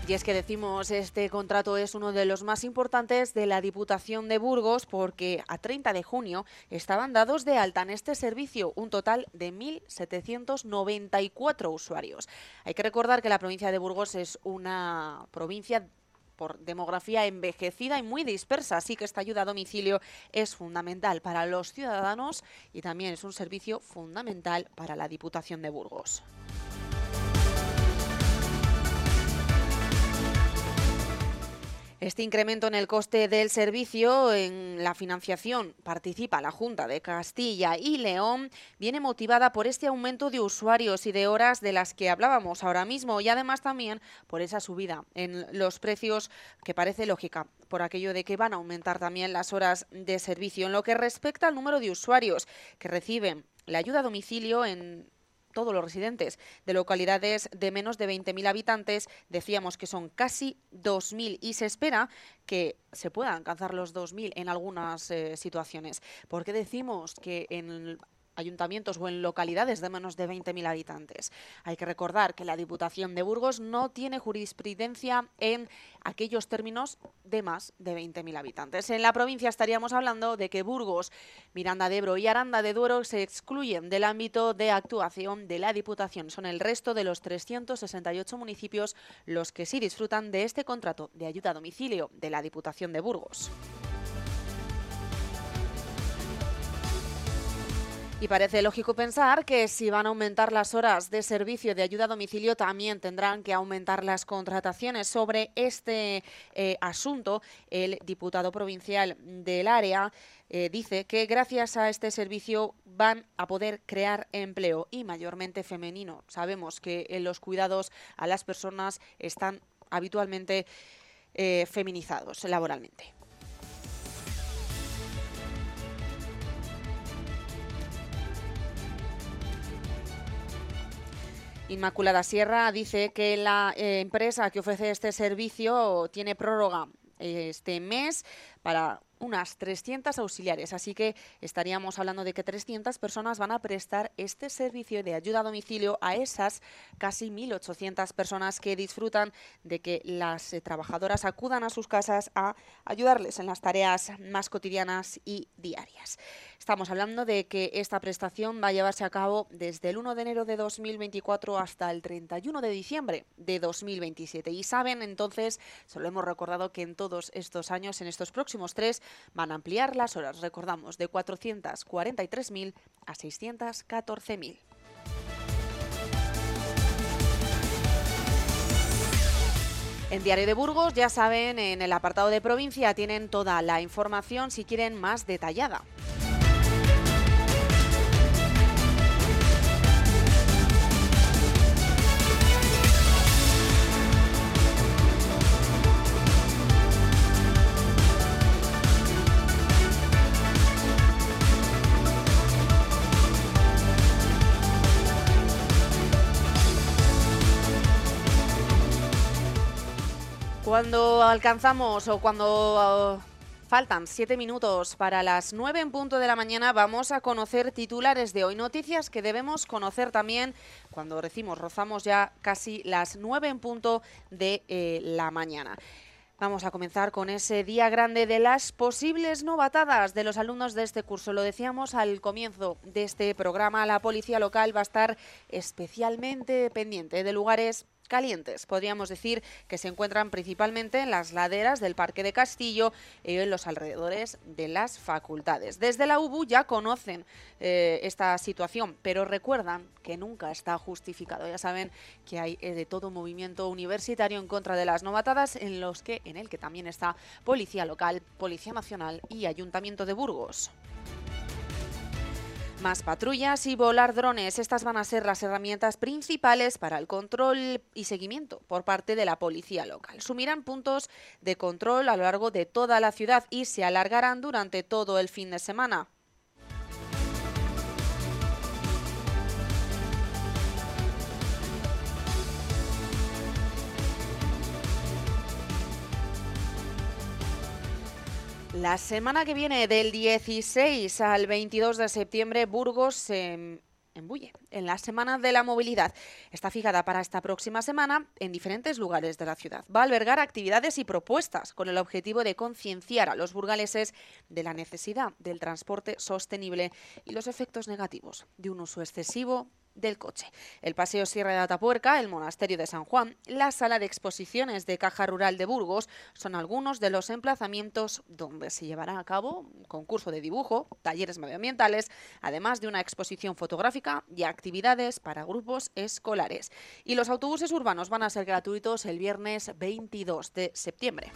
Y es que decimos, este contrato es uno de los más importantes de la Diputación de Burgos porque a 30 de junio estaban dados de alta en este servicio un total de 1.794 usuarios. Hay que recordar que la provincia de Burgos es una provincia por demografía envejecida y muy dispersa, así que esta ayuda a domicilio es fundamental para los ciudadanos y también es un servicio fundamental para la Diputación de Burgos. Este incremento en el coste del servicio en la financiación participa la Junta de Castilla y León viene motivada por este aumento de usuarios y de horas de las que hablábamos ahora mismo y además también por esa subida en los precios que parece lógica por aquello de que van a aumentar también las horas de servicio. En lo que respecta al número de usuarios que reciben la ayuda a domicilio en todos los residentes de localidades de menos de 20.000 habitantes. Decíamos que son casi 2.000 y se espera que se puedan alcanzar los 2.000 en algunas eh, situaciones. ¿Por qué decimos que en ayuntamientos o en localidades de menos de 20.000 habitantes. Hay que recordar que la Diputación de Burgos no tiene jurisprudencia en aquellos términos de más de 20.000 habitantes. En la provincia estaríamos hablando de que Burgos, Miranda de Ebro y Aranda de Duero se excluyen del ámbito de actuación de la Diputación. Son el resto de los 368 municipios los que sí disfrutan de este contrato de ayuda a domicilio de la Diputación de Burgos. Y parece lógico pensar que si van a aumentar las horas de servicio de ayuda a domicilio, también tendrán que aumentar las contrataciones. Sobre este eh, asunto, el diputado provincial del área eh, dice que gracias a este servicio van a poder crear empleo y mayormente femenino. Sabemos que en los cuidados a las personas están habitualmente eh, feminizados laboralmente. Inmaculada Sierra dice que la eh, empresa que ofrece este servicio tiene prórroga eh, este mes para unas 300 auxiliares, así que estaríamos hablando de que 300 personas van a prestar este servicio de ayuda a domicilio a esas casi 1.800 personas que disfrutan de que las eh, trabajadoras acudan a sus casas a ayudarles en las tareas más cotidianas y diarias. Estamos hablando de que esta prestación va a llevarse a cabo desde el 1 de enero de 2024 hasta el 31 de diciembre de 2027. Y saben entonces, solo hemos recordado que en todos estos años, en estos próximos tres, van a ampliar las horas, recordamos, de 443.000 a 614.000. En Diario de Burgos, ya saben, en el apartado de provincia tienen toda la información si quieren más detallada. Cuando alcanzamos o cuando uh, faltan siete minutos para las nueve en punto de la mañana, vamos a conocer titulares de hoy. Noticias que debemos conocer también cuando decimos, rozamos ya casi las nueve en punto de eh, la mañana. Vamos a comenzar con ese día grande de las posibles novatadas de los alumnos de este curso. Lo decíamos al comienzo de este programa, la policía local va a estar especialmente pendiente de lugares calientes. Podríamos decir que se encuentran principalmente en las laderas del Parque de Castillo y en los alrededores de las facultades. Desde la UBU ya conocen eh, esta situación, pero recuerdan que nunca está justificado. Ya saben que hay eh, de todo movimiento universitario en contra de las novatadas, en los que en el que también está Policía Local, Policía Nacional y Ayuntamiento de Burgos. Más patrullas y volar drones. Estas van a ser las herramientas principales para el control y seguimiento por parte de la policía local. Sumirán puntos de control a lo largo de toda la ciudad y se alargarán durante todo el fin de semana. La semana que viene, del 16 al 22 de septiembre, Burgos se embulle en la Semana de la Movilidad. Está fijada para esta próxima semana en diferentes lugares de la ciudad. Va a albergar actividades y propuestas con el objetivo de concienciar a los burgaleses de la necesidad del transporte sostenible y los efectos negativos de un uso excesivo del coche. El Paseo Sierra de Atapuerca, el Monasterio de San Juan, la Sala de Exposiciones de Caja Rural de Burgos son algunos de los emplazamientos donde se llevará a cabo un concurso de dibujo, talleres medioambientales, además de una exposición fotográfica y actividades para grupos escolares. Y los autobuses urbanos van a ser gratuitos el viernes 22 de septiembre.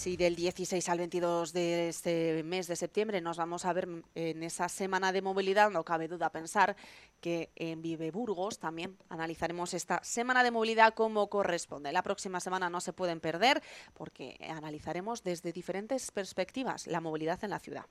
Si del 16 al 22 de este mes de septiembre nos vamos a ver en esa semana de movilidad, no cabe duda pensar que en Vive Burgos también analizaremos esta semana de movilidad como corresponde. La próxima semana no se pueden perder porque analizaremos desde diferentes perspectivas la movilidad en la ciudad.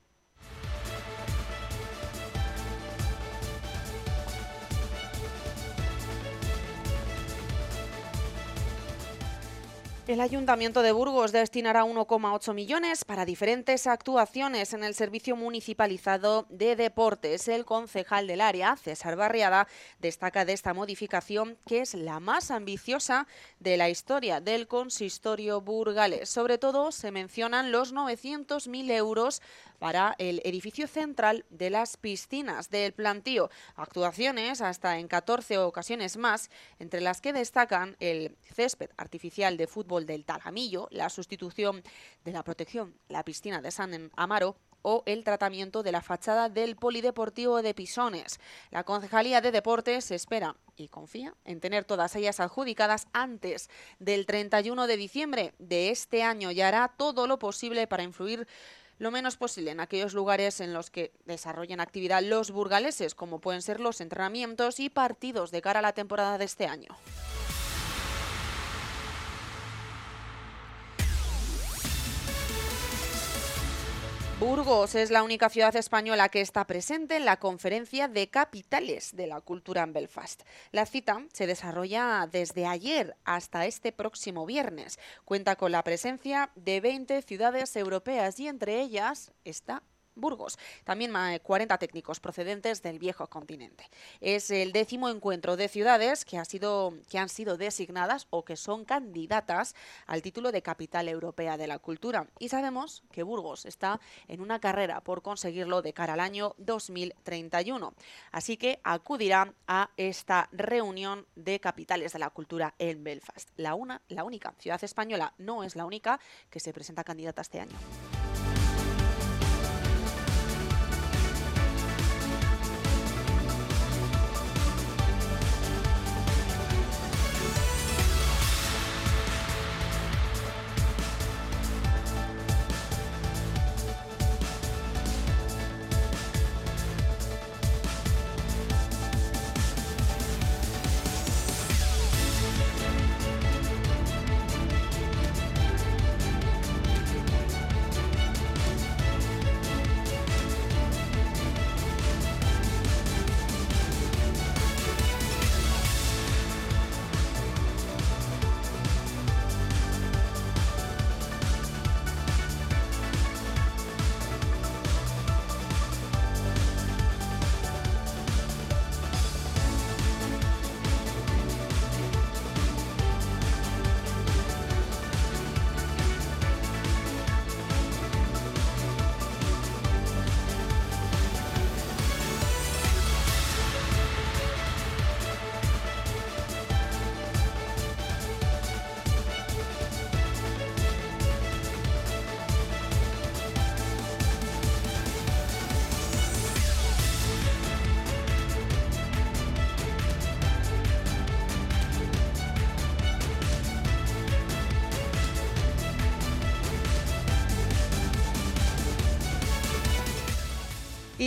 El Ayuntamiento de Burgos destinará 1,8 millones para diferentes actuaciones en el servicio municipalizado de deportes. El concejal del área, César Barriada, destaca de esta modificación que es la más ambiciosa de la historia del consistorio burgales. Sobre todo se mencionan los 900.000 euros para el edificio central de las piscinas del plantío. Actuaciones hasta en 14 ocasiones más, entre las que destacan el césped artificial de fútbol del Talamillo, la sustitución de la protección, la piscina de San Amaro o el tratamiento de la fachada del Polideportivo de Pisones. La Concejalía de Deportes espera y confía en tener todas ellas adjudicadas antes del 31 de diciembre de este año y hará todo lo posible para influir lo menos posible en aquellos lugares en los que desarrollen actividad los burgaleses, como pueden ser los entrenamientos y partidos de cara a la temporada de este año. Burgos es la única ciudad española que está presente en la conferencia de capitales de la cultura en Belfast. La cita se desarrolla desde ayer hasta este próximo viernes. Cuenta con la presencia de 20 ciudades europeas y entre ellas está Burgos. También 40 técnicos procedentes del viejo continente. Es el décimo encuentro de ciudades que, ha sido, que han sido designadas o que son candidatas al título de capital europea de la cultura. Y sabemos que Burgos está en una carrera por conseguirlo de cara al año 2031. Así que acudirá a esta reunión de capitales de la cultura en Belfast. La, una, la única ciudad española no es la única que se presenta candidata este año.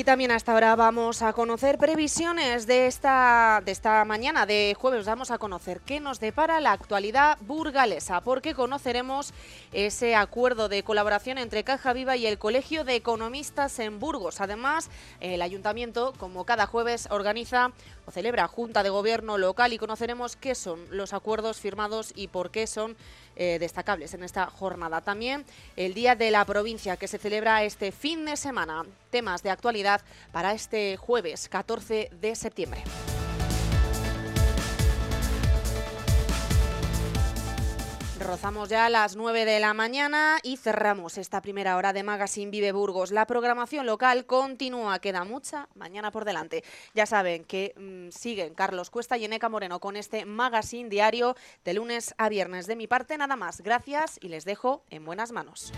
Y también hasta ahora vamos a conocer previsiones de esta, de esta mañana, de jueves. Vamos a conocer qué nos depara la actualidad burgalesa, porque conoceremos ese acuerdo de colaboración entre Caja Viva y el Colegio de Economistas en Burgos. Además, el ayuntamiento, como cada jueves, organiza celebra Junta de Gobierno local y conoceremos qué son los acuerdos firmados y por qué son eh, destacables en esta jornada. También el Día de la Provincia que se celebra este fin de semana. Temas de actualidad para este jueves 14 de septiembre. Rozamos ya a las 9 de la mañana y cerramos esta primera hora de Magazine Vive Burgos. La programación local continúa, queda mucha mañana por delante. Ya saben que mm, siguen Carlos Cuesta y Eneca Moreno con este Magazine diario de lunes a viernes. De mi parte, nada más. Gracias y les dejo en buenas manos.